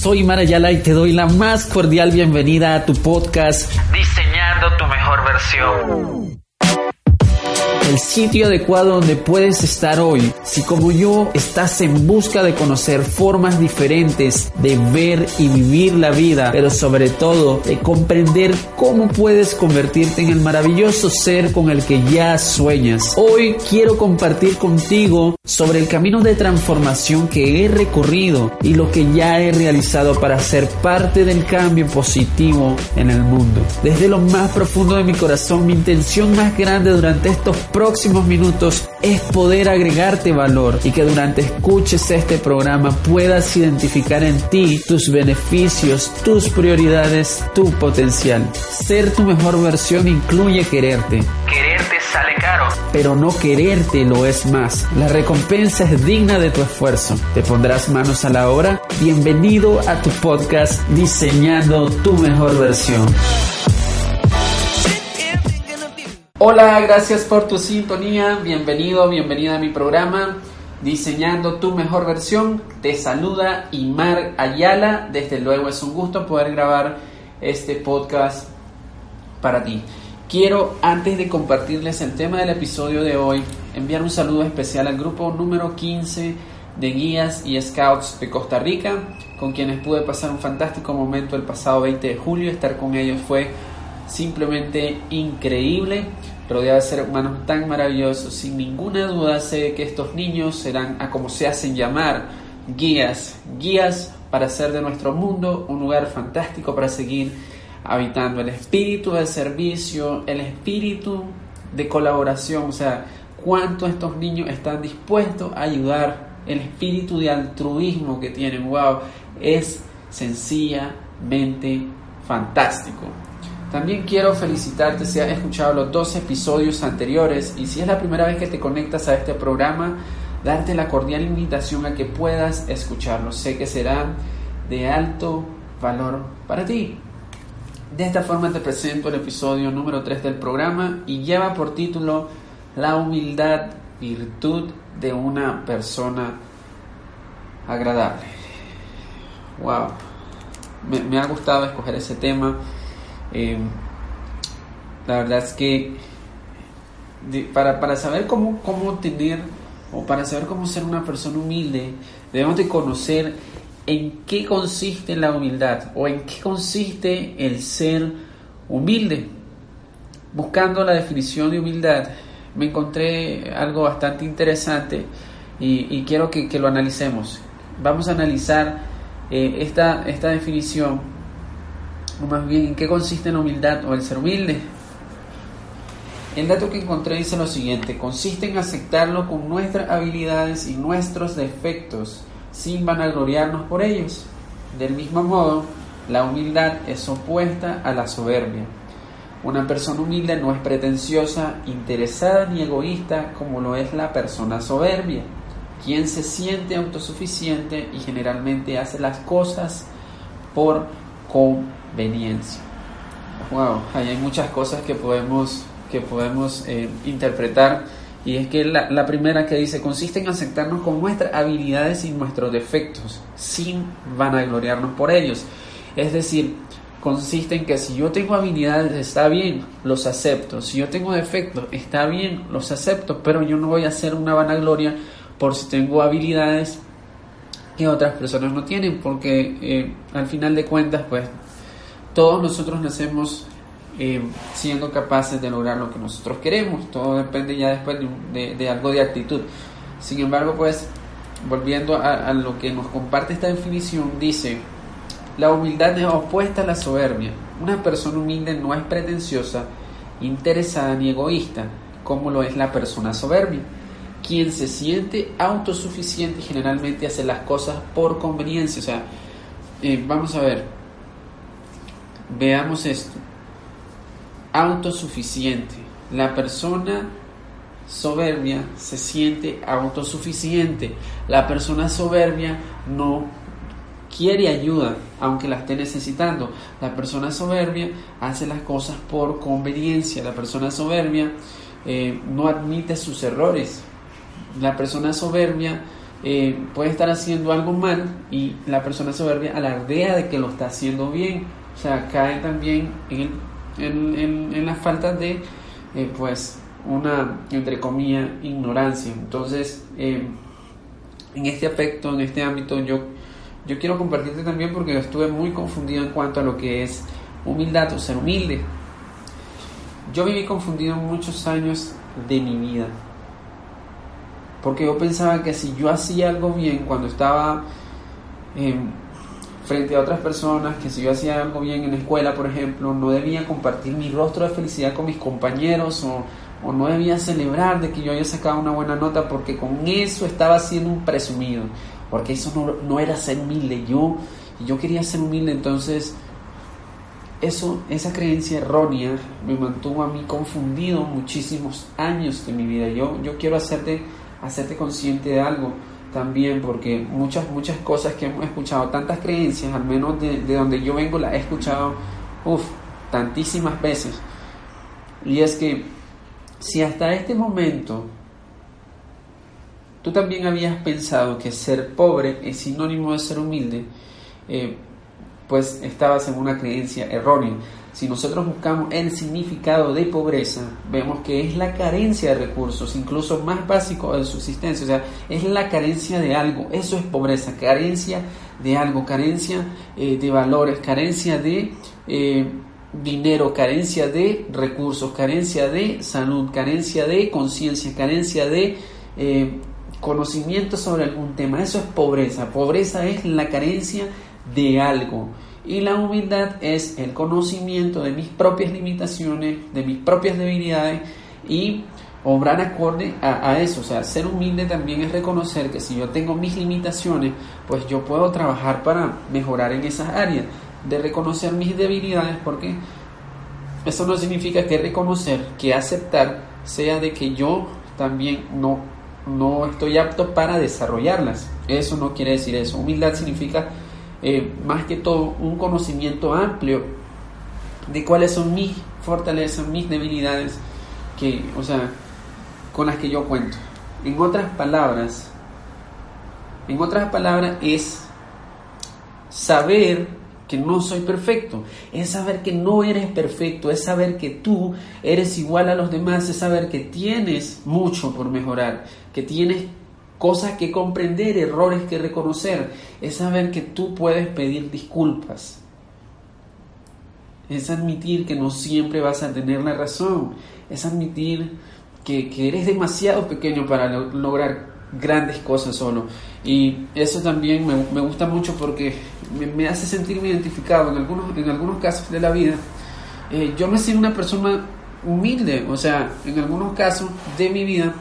Soy Marayala y te doy la más cordial bienvenida a tu podcast Diseñando tu mejor versión el sitio adecuado donde puedes estar hoy. Si como yo estás en busca de conocer formas diferentes de ver y vivir la vida, pero sobre todo de comprender cómo puedes convertirte en el maravilloso ser con el que ya sueñas. Hoy quiero compartir contigo sobre el camino de transformación que he recorrido y lo que ya he realizado para ser parte del cambio positivo en el mundo. Desde lo más profundo de mi corazón, mi intención más grande durante estos próximos minutos es poder agregarte valor y que durante escuches este programa puedas identificar en ti tus beneficios, tus prioridades, tu potencial. Ser tu mejor versión incluye quererte. Quererte sale caro. Pero no quererte lo es más. La recompensa es digna de tu esfuerzo. ¿Te pondrás manos a la obra? Bienvenido a tu podcast Diseñando tu mejor versión. Hola, gracias por tu sintonía. Bienvenido, bienvenida a mi programa Diseñando tu mejor versión. Te saluda Imar Ayala. Desde luego es un gusto poder grabar este podcast para ti. Quiero, antes de compartirles el tema del episodio de hoy, enviar un saludo especial al grupo número 15 de guías y scouts de Costa Rica, con quienes pude pasar un fantástico momento el pasado 20 de julio. Estar con ellos fue simplemente increíble, rodeado de seres humanos tan maravillosos. Sin ninguna duda sé que estos niños serán a como se hacen llamar guías, guías para hacer de nuestro mundo un lugar fantástico para seguir habitando. El espíritu de servicio, el espíritu de colaboración, o sea, cuánto estos niños están dispuestos a ayudar, el espíritu de altruismo que tienen, wow, es sencillamente fantástico. También quiero felicitarte si has escuchado los dos episodios anteriores y si es la primera vez que te conectas a este programa, darte la cordial invitación a que puedas escucharlo. Sé que será de alto valor para ti. De esta forma te presento el episodio número 3 del programa y lleva por título La humildad, virtud de una persona agradable. Wow, me ha gustado escoger ese tema eh, la verdad es que para, para, saber cómo, cómo tener o para saber cómo ser una persona humilde, debemos de conocer en qué consiste la humildad o en qué consiste el ser humilde. Buscando la definición de humildad, me encontré algo bastante interesante y, quiero que, lo analicemos. Vamos a analizar eh, esta, esta definición o más bien en qué consiste la humildad o el ser humilde. El dato que encontré dice lo siguiente, consiste en aceptarlo con nuestras habilidades y nuestros defectos, sin vanagloriarnos por ellos. Del mismo modo, la humildad es opuesta a la soberbia. Una persona humilde no es pretenciosa, interesada ni egoísta como lo es la persona soberbia, quien se siente autosuficiente y generalmente hace las cosas por conveniencia. Wow, hay muchas cosas que podemos, que podemos eh, interpretar. Y es que la, la, primera que dice consiste en aceptarnos con nuestras habilidades y nuestros defectos, sin vanagloriarnos por ellos. Es decir, consiste en que si yo tengo habilidades, está bien, los acepto. Si yo tengo defectos, está bien, los acepto. Pero yo no voy a hacer una vanagloria por si tengo habilidades que otras personas no tienen, porque eh, al final de cuentas, pues todos nosotros nacemos eh, siendo capaces de lograr lo que nosotros queremos, todo depende ya después de, algo de actitud. Sin embargo, pues, volviendo a, lo que nos comparte esta definición, dice, la humildad es opuesta a la soberbia. Una persona humilde no es pretenciosa, interesada ni egoísta, como lo es la persona soberbia quien se siente autosuficiente generalmente hace las cosas por conveniencia. O sea, eh, vamos a ver, veamos esto. Autosuficiente. La persona soberbia se siente autosuficiente. La persona soberbia no quiere ayuda, aunque la esté necesitando. La persona soberbia hace las cosas por conveniencia. La persona soberbia eh, no admite sus errores. La persona soberbia eh, puede estar haciendo algo mal y la persona soberbia alardea de que lo está haciendo bien. O sea, cae también en, en, en, la falta de, eh, pues, una, entre comillas, ignorancia. Entonces, eh, en este aspecto, en este ámbito, yo, yo quiero compartirte también porque estuve muy confundido en cuanto a lo que es humildad o ser humilde. Yo viví confundido muchos años de mi vida porque yo pensaba que si yo hacía algo bien cuando estaba em, frente a otras personas, que si yo hacía algo bien en la escuela, por ejemplo, no debía compartir mi rostro de felicidad con mis compañeros o, no debía celebrar de que yo haya sacado una buena nota porque con eso estaba siendo un presumido, porque eso no, no era ser humilde. Yo, yo quería ser humilde, entonces eso, esa creencia errónea me mantuvo a mí confundido muchísimos años de mi vida. Yo, yo quiero hacerte hacerte consciente de algo también, porque muchas, muchas cosas que hemos escuchado, tantas creencias, al menos de, donde yo vengo, las he escuchado, tantísimas veces. Y es que si hasta este momento tú también habías pensado que ser pobre es sinónimo de ser humilde, eh, pues estabas en una creencia errónea. Si nosotros buscamos el significado de pobreza, vemos que es la carencia de recursos, incluso más básico de subsistencia, o sea, es la carencia de algo, eso es pobreza, carencia de algo, carencia eh, de valores, carencia de eh, dinero, carencia de recursos, carencia de salud, carencia de conciencia, carencia de eh, conocimiento sobre algún tema, eso es pobreza, pobreza es la carencia de algo. Y la humildad es el conocimiento de mis propias limitaciones, de mis propias debilidades y obrar acorde a, eso. O sea, ser humilde también es reconocer que si yo tengo mis limitaciones, pues yo puedo trabajar para mejorar en esas áreas. De reconocer mis debilidades, porque eso no significa que reconocer, que aceptar, sea de que yo también no, no estoy apto para desarrollarlas. Eso no quiere decir eso. Humildad significa eh, más que todo un conocimiento amplio de cuáles son mis fortalezas, mis debilidades, que, o sea, con las que yo cuento. En otras palabras, en otras palabras es saber que no soy perfecto, es saber que no eres perfecto, es saber que tú eres igual a los demás, es saber que tienes mucho por mejorar, que tienes cosas que comprender, errores que reconocer, es saber que tú puedes pedir disculpas, es admitir que no siempre vas a tener la razón, es admitir que, eres demasiado pequeño para lograr grandes cosas solo. Y eso también me, gusta mucho porque me, hace sentirme identificado en algunos, en algunos casos de la vida. Eh, yo me siento una persona humilde, o sea, en algunos casos de mi vida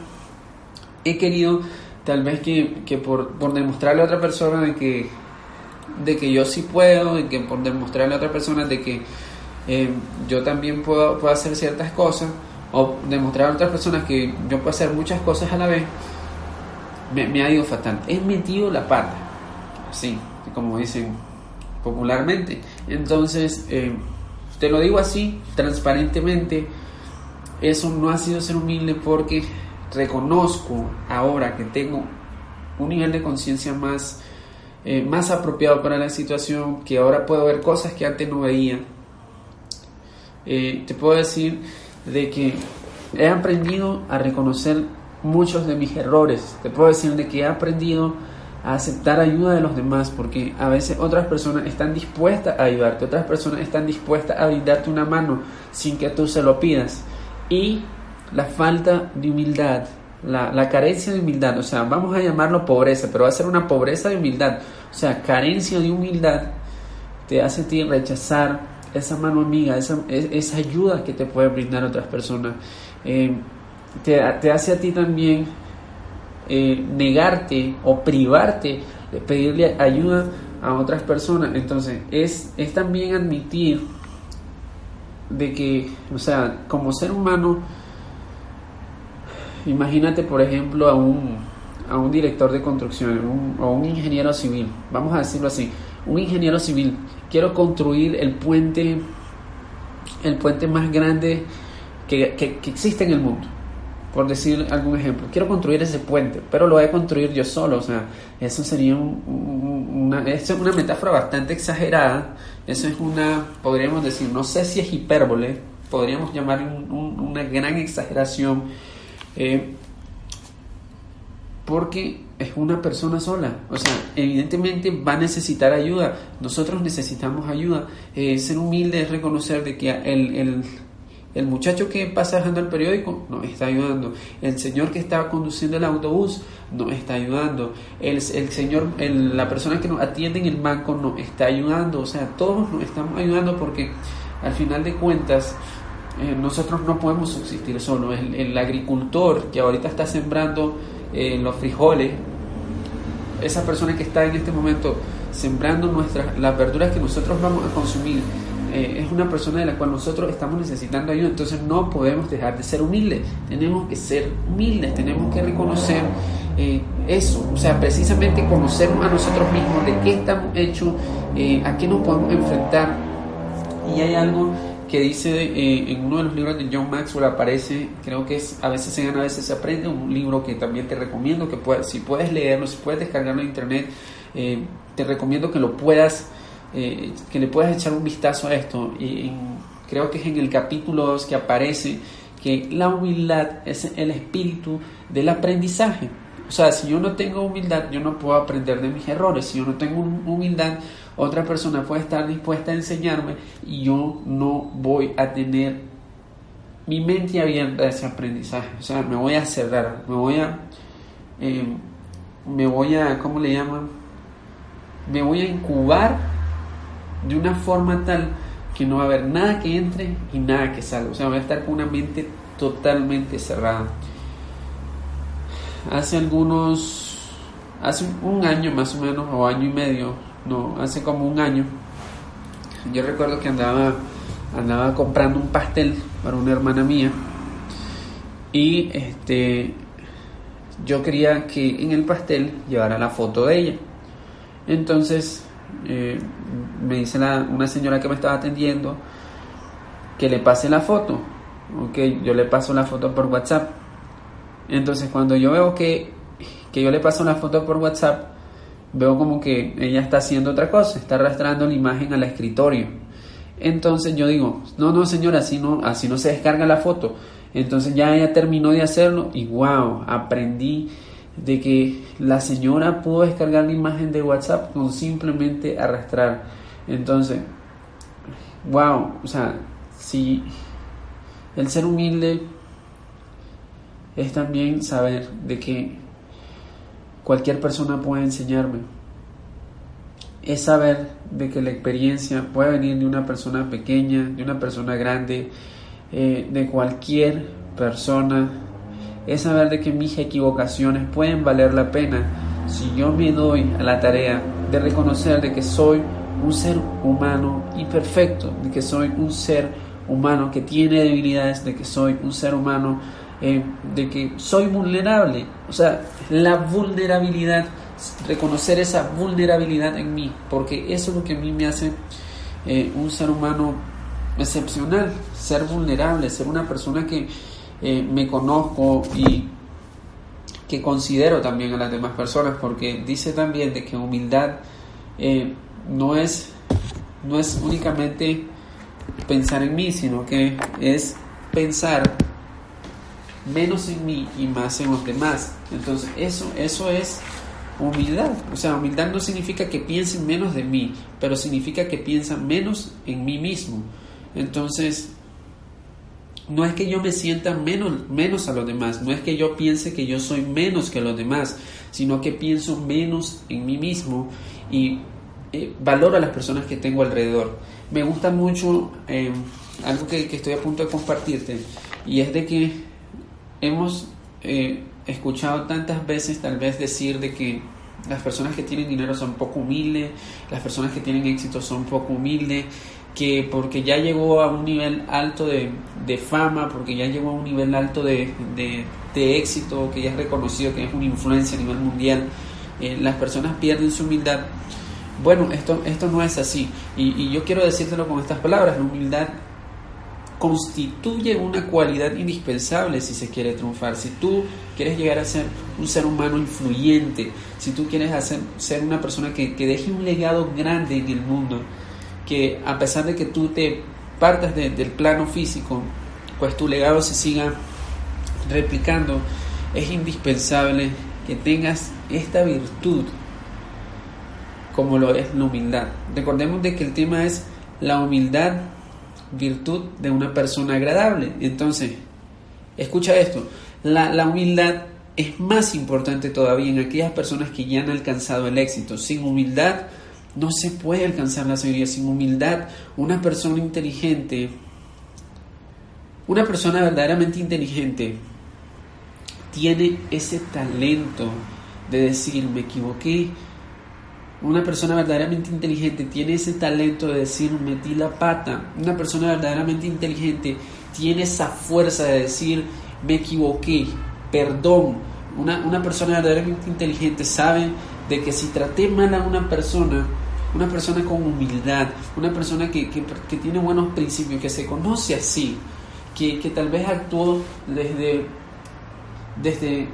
he querido tal vez que, por, por, demostrarle a otra persona de que, de que yo sí puedo, y que por demostrarle a otra persona de que eh, yo también puedo, puedo hacer ciertas cosas, o demostrar a otras personas que yo puedo hacer muchas cosas a la vez, me, ha ido fatal. He metido la pata, así, como dicen popularmente. Entonces, eh, te lo digo así, transparentemente, eso no ha sido ser humilde porque reconozco ahora que tengo un nivel de conciencia más, eh, más apropiado para la situación, que ahora puedo ver cosas que antes no veía. Eh, te puedo decir de que he aprendido a reconocer muchos de mis errores. Te puedo decir de que he aprendido a aceptar ayuda de los demás, porque a veces otras personas están dispuestas a ayudarte, otras personas están dispuestas a brindarte una mano sin que tú se lo pidas. Y la falta de humildad, la, carencia de humildad, o sea, vamos a llamarlo pobreza, pero va a ser una pobreza de humildad, o sea, carencia de humildad te hace a ti rechazar esa mano amiga, esa, esa ayuda que te pueden brindar otras personas, eh, te, hace a ti también eh, negarte o privarte de pedirle ayuda a otras personas, entonces es, es también admitir de que, o sea, como ser humano, Imagínate, por ejemplo, a un, a un director de construcción o un ingeniero civil, vamos a decirlo así, un ingeniero civil, quiero construir el puente, el puente más grande que, existe en el mundo. por decir algún ejemplo, quiero construir ese puente, pero lo voy a construir yo solo, o sea, eso sería una, es una metáfora bastante exagerada, eso es una, podríamos decir, no sé si es hipérbole, podríamos llamar una gran exageración, eh, porque es una persona sola, o sea, evidentemente va a necesitar ayuda, nosotros necesitamos ayuda, eh, ser humilde es reconocer de que el, el el muchacho que pasa dejando el periódico nos está ayudando. El señor que está conduciendo el autobús nos está ayudando. El, el señor, la persona que nos atiende en el banco nos está ayudando. O sea, todos nos estamos ayudando porque al final de cuentas eh, nosotros no podemos subsistir solo. El, agricultor que ahorita está sembrando eh, los frijoles, esa persona que está en este momento sembrando nuestras, las verduras que nosotros vamos a consumir, eh, es una persona de la cual nosotros estamos necesitando ayuda, entonces no podemos dejar de ser humildes, tenemos que ser humildes, tenemos que reconocer eh, eso, o sea, precisamente conocernos a nosotros mismos, de qué estamos hechos, eh, a qué nos podemos enfrentar. Y hay algo que dice en uno de los libros de John Maxwell aparece, creo que es A veces se gana, a veces se aprende, un libro que también te recomiendo, que puedes, si puedes leerlo, si puedes descargarlo en internet, te recomiendo que lo puedas eh, que le puedas echar un vistazo a esto. Y creo que es en el capítulo 2 que aparece que la humildad es el espíritu del aprendizaje. O sea, si yo no tengo humildad, yo no puedo aprender de mis errores. Si yo no tengo humildad, otra persona puede estar dispuesta a enseñarme y yo no voy a tener mi mente abierta a ese aprendizaje. O sea, me voy a cerrar, me voy a, eh, me voy a, ¿cómo le llaman? Me voy a incubar de una forma tal que no va a haber nada que entre y nada que salga. O sea, voy a estar con una mente totalmente cerrada. Hace algunos, hace un año más o menos, o año y medio, no, hace como un año, yo recuerdo que andaba, andaba comprando un pastel para una hermana mía y este, yo quería que en el pastel llevara la foto de ella. Entonces eh, me dice una señora que me estaba atendiendo que le pase la foto. Ok, yo le paso la foto por WhatsApp. Entonces cuando yo veo que, que yo le paso la foto por WhatsApp, veo como que ella está haciendo otra cosa, está arrastrando la imagen al escritorio. Entonces yo digo, no, no señora, así no, así no se descarga la foto. Entonces ya ella terminó de hacerlo y wow, aprendí de que la señora pudo descargar la imagen de WhatsApp con simplemente arrastrar. Entonces, wow, o sea, si el ser humilde es también saber de que cualquier persona puede enseñarme. Es saber de que la experiencia puede venir de una persona pequeña, de una persona grande, eh, de cualquier persona es saber de que mis equivocaciones pueden valer la pena si yo me doy a la tarea de reconocer de que soy un ser humano imperfecto, de que soy un ser humano que tiene debilidades, de que soy un ser humano eh, de que soy vulnerable. O sea, la vulnerabilidad, reconocer esa vulnerabilidad en mí, porque eso es lo que a mí me hace eh, un ser humano excepcional, ser vulnerable, ser una persona que eh, me conozco y que considero también a las demás personas, porque dice también de que humildad eh, no, es, no es únicamente pensar en mí, sino que es pensar menos en mí y más en los demás. Entonces, eso, eso es humildad. O sea, humildad no significa que piensen menos de mí, pero significa que piensan menos en mí mismo. Entonces, no es que yo me sienta menos, menos a los demás, no es que yo piense que yo soy menos que los demás, sino que pienso menos en mí mismo y eh, valoro a las personas que tengo alrededor. Me gusta mucho em, algo que, estoy a punto de compartirte y es de que hemos eh, escuchado tantas veces tal vez decir de que las personas que tienen dinero son poco humildes, las personas que tienen éxito son poco humildes, que porque ya llegó a un nivel alto de, fama, porque ya llegó a un nivel alto de, éxito, que ya es reconocido que es una influencia a nivel mundial, eh, las personas pierden su humildad. Bueno, esto, esto no es así. Y, yo quiero decírtelo con estas palabras. La humildad constituye una cualidad indispensable si se quiere triunfar. Si tú quieres llegar a ser un ser humano influyente, si tú quieres hacer, ser una persona que, que deje un legado grande en el mundo, que a pesar de que tú te partas del plano físico, pues tu legado se siga replicando, es indispensable que tengas esta virtud como lo es la humildad. Recordemos de que el tema es la humildad, virtud de una persona agradable. Entonces, escucha esto, la, la humildad es más importante todavía en aquellas personas que ya han alcanzado el éxito. Sin humildad no se puede alcanzar la sabiduría. Sin humildad, una persona inteligente, una persona verdaderamente inteligente, tiene ese talento de decir, me equivoqué, una persona verdaderamente inteligente tiene ese talento de decir metí la pata. Una persona verdaderamente inteligente tiene esa fuerza de decir me equivoqué, perdón. Una, una persona verdaderamente inteligente sabe de que si traté mal a una persona, una persona con humildad, una persona que, que, que tiene buenos principios, que se conoce así, que, que tal vez actuó desde, desde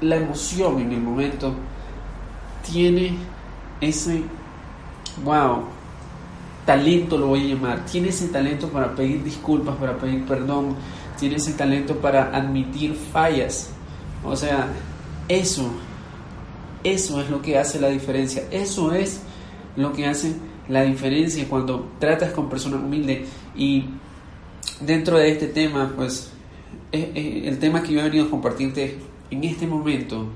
la emoción en el momento, tiene ese, wow, talento lo voy a llamar, tiene ese talento para pedir disculpas, para pedir perdón, tiene ese talento para admitir fallas. O sea, eso, eso es lo que hace la diferencia, eso es lo que hace la diferencia cuando tratas con personas humildes y dentro de este tema, pues el tema que yo he venido a compartirte en este momento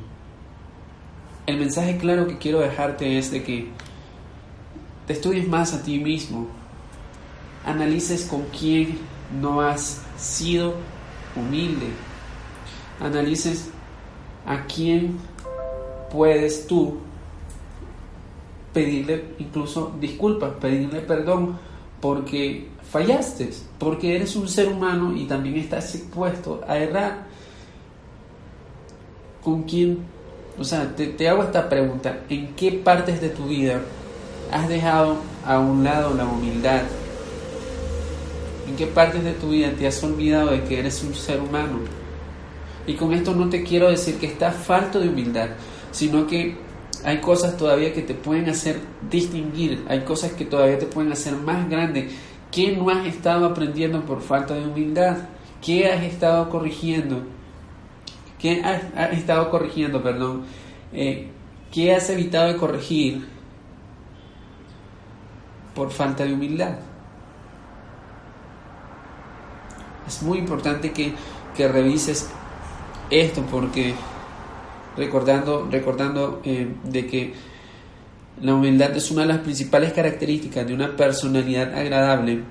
el mensaje claro que quiero dejarte es de que te estudies más a ti mismo, analices con quién no has sido humilde, analices a quién puedes tú pedirle incluso disculpas, pedirle perdón porque fallaste, porque eres un ser humano y también estás expuesto a errar. ¿Con quién o sea, te, hago esta pregunta, ¿en qué partes de tu vida has dejado a un lado la humildad? ¿En qué partes de tu vida te has olvidado de que eres un ser humano? Y con esto no te quiero decir que estás falto de humildad, sino que hay cosas todavía que te pueden hacer distinguir, hay cosas que todavía te pueden hacer más grande. ¿Qué no has estado aprendiendo por falta de humildad? ¿Qué has estado corrigiendo? ¿Qué has, estado corrigiendo, perdón? Eh, ¿Qué has evitado de corregir por falta de humildad? Es muy importante que, revises esto porque recordando, recordando eh, de que la humildad es una de las principales características de una personalidad agradable.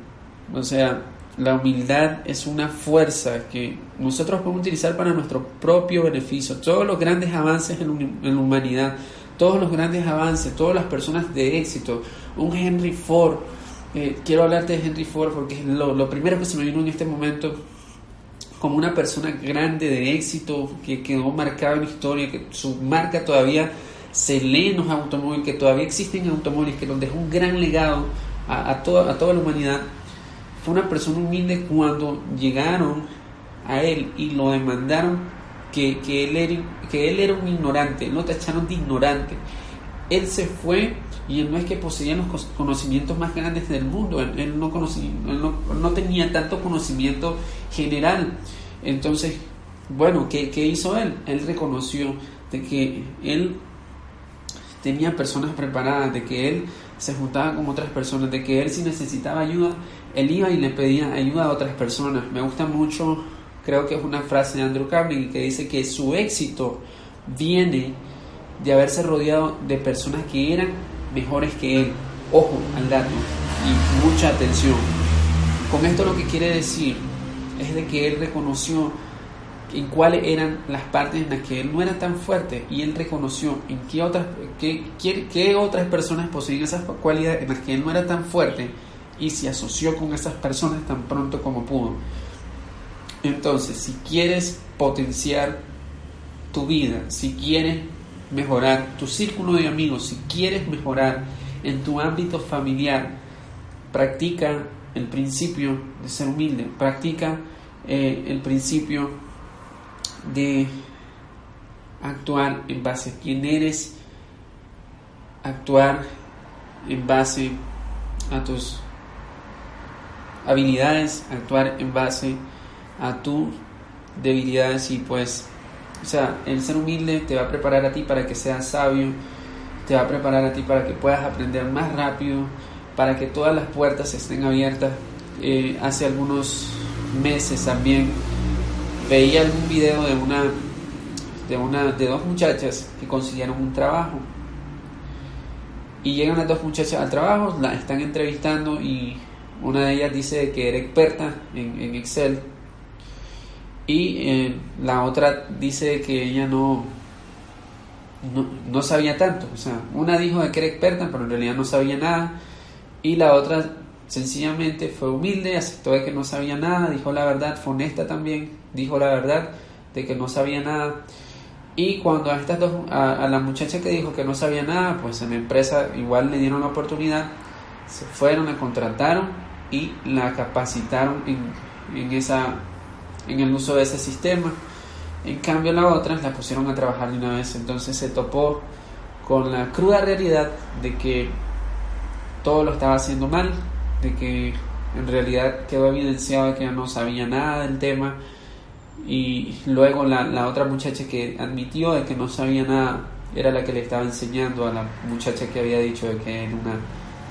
O sea, la humildad es una fuerza que nosotros podemos utilizar para nuestro propio beneficio. Todos los grandes avances en la humanidad, todos los grandes avances, todas las personas de éxito, un Henry Ford, eh, quiero hablarte de Henry Ford porque es lo, primero que se me vino en este momento. Como una persona grande de éxito que quedó marcado en historia, que su marca todavía se lee en los automóviles, que todavía existen automóviles, que nos dejó un gran legado a, toda, a toda la humanidad fue una persona humilde cuando llegaron a él y lo demandaron que, él, era, que él era un ignorante, lo tacharon de ignorante. Él se fue y él no es que poseía los conocimientos más grandes del mundo, él, no, conocía, no, no, tenía tanto conocimiento general. Entonces, bueno, ¿qué, ¿qué hizo él? Él reconoció de que él tenía personas preparadas, de que él se juntaba con otras personas, de que él si necesitaba ayuda, él iba y le pedía ayuda a otras personas. Me gusta mucho, creo que es una frase de Andrew Carnegie que dice que su éxito viene de haberse rodeado de personas que eran mejores que él. Ojo al dato y mucha atención. Con esto lo que quiere decir es de que él reconoció en cuáles eran las partes en las que él no era tan fuerte y él reconoció en qué otras, qué, qué otras personas poseían esas cualidades en las que él no era tan fuerte y se asoció con esas personas tan pronto como pudo. Entonces, si quieres potenciar tu vida, si quieres mejorar tu círculo de amigos, si quieres mejorar en tu ámbito familiar, practica el principio de ser humilde, practica eh, el principio de actuar en base a quién eres, actuar en base a tus habilidades, actuar en base a tus debilidades y pues, o sea, el ser humilde te va a preparar a ti para que seas sabio, te va a preparar a ti para que puedas aprender más rápido, para que todas las puertas estén abiertas. Eh, hace algunos meses también veía algún video de una de una de dos muchachas que consiguieron un trabajo. Y llegan las dos muchachas al trabajo, la están entrevistando y una de ellas dice que era experta en, Excel. Y eh, la otra dice que ella no, no, no sabía tanto. O sea, una dijo que era experta, pero en realidad no sabía nada. Y la otra sencillamente fue humilde, aceptó de que no sabía nada, dijo la verdad, fue honesta también, dijo la verdad de que no sabía nada. Y cuando a estas dos, a, la muchacha que dijo que no sabía nada, pues en la empresa igual le dieron la oportunidad, se fueron, la contrataron y la capacitaron en, en, esa, en el uso de ese sistema. En cambio la otra la pusieron a trabajar de una vez, entonces se topó con la cruda realidad de que todo lo estaba haciendo mal, de que en realidad quedó evidenciado que no sabía nada del tema y luego la, la, otra muchacha que admitió de que no sabía nada era la que le estaba enseñando a la muchacha que había dicho de que era una,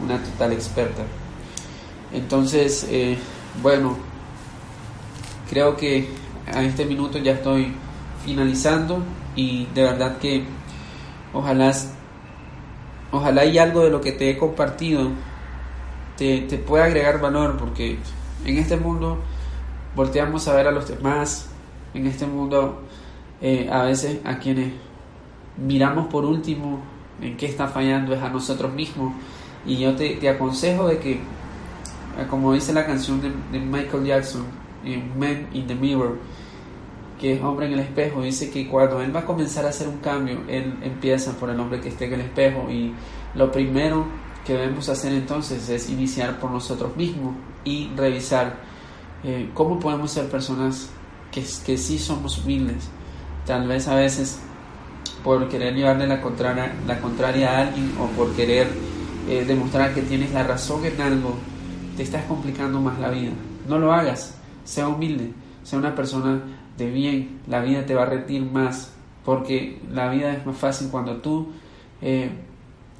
una total experta. Entonces, eh, bueno, creo que a este minuto ya estoy finalizando y de verdad que ojalá ojalá y algo de lo que te he compartido te, te pueda agregar valor, porque en este mundo volteamos a ver a los demás, en este mundo eh, a veces a quienes miramos por último en qué está fallando es a nosotros mismos. Y yo te, te aconsejo de que, como dice la canción de, de Michael Jackson, en Men in the Mirror, que es hombre en el espejo, dice que cuando él va a comenzar a hacer un cambio, él empieza por el hombre que esté en el espejo y lo primero que debemos hacer entonces es iniciar por nosotros mismos y revisar eh, cómo podemos ser personas que, que sí somos humildes. Tal vez a veces por querer llevarle la contraria, la contraria a alguien o por querer eh, demostrar que tienes la razón en algo, te estás complicando más la vida. No lo hagas, sea humilde, sea una persona de bien, la vida te va a retir más, porque la vida es más fácil cuando tú eh,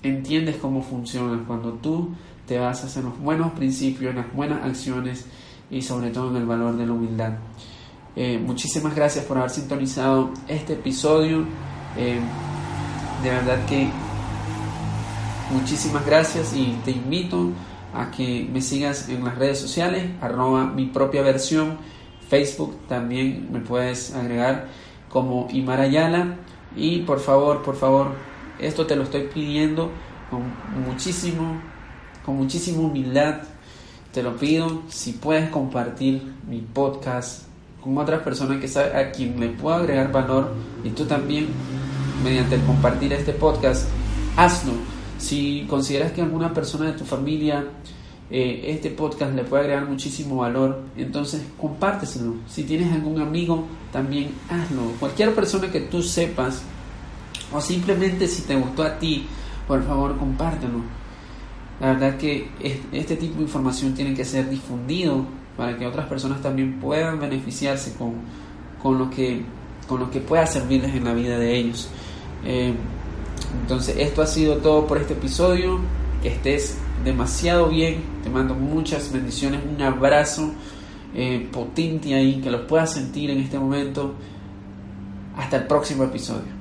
entiendes cómo funciona, cuando tú te basas en los buenos principios, en las buenas acciones y sobre todo en el valor de la humildad. Eh, muchísimas gracias por haber sintonizado este episodio. Eh, de verdad que muchísimas gracias y te invito a que me sigas en las redes sociales, arroba mi propia versión Facebook también me puedes agregar como Imarayala y por favor, por favor, esto te lo estoy pidiendo con muchísimo, con muchísima humildad. Te lo pido si puedes compartir mi podcast con otras personas que sabe, a quien le puedo agregar valor y tú también mediante el compartir este podcast hazlo. Si consideras que alguna persona de tu familia eh, este podcast le puede agregar muchísimo valor, entonces compárteselo. Si tienes algún amigo, también hazlo. Cualquier persona que tú sepas, o simplemente si te gustó a ti, por favor compártelo. La verdad que este tipo de información tiene que ser difundido para que otras personas también puedan beneficiarse con, con, lo, que, con lo que pueda servirles en la vida de ellos. Eh, entonces, esto ha sido todo por este episodio. Que estés demasiado bien. Te mando muchas bendiciones, un abrazo eh, potente ahí, que lo puedas sentir en este momento. Hasta el próximo episodio.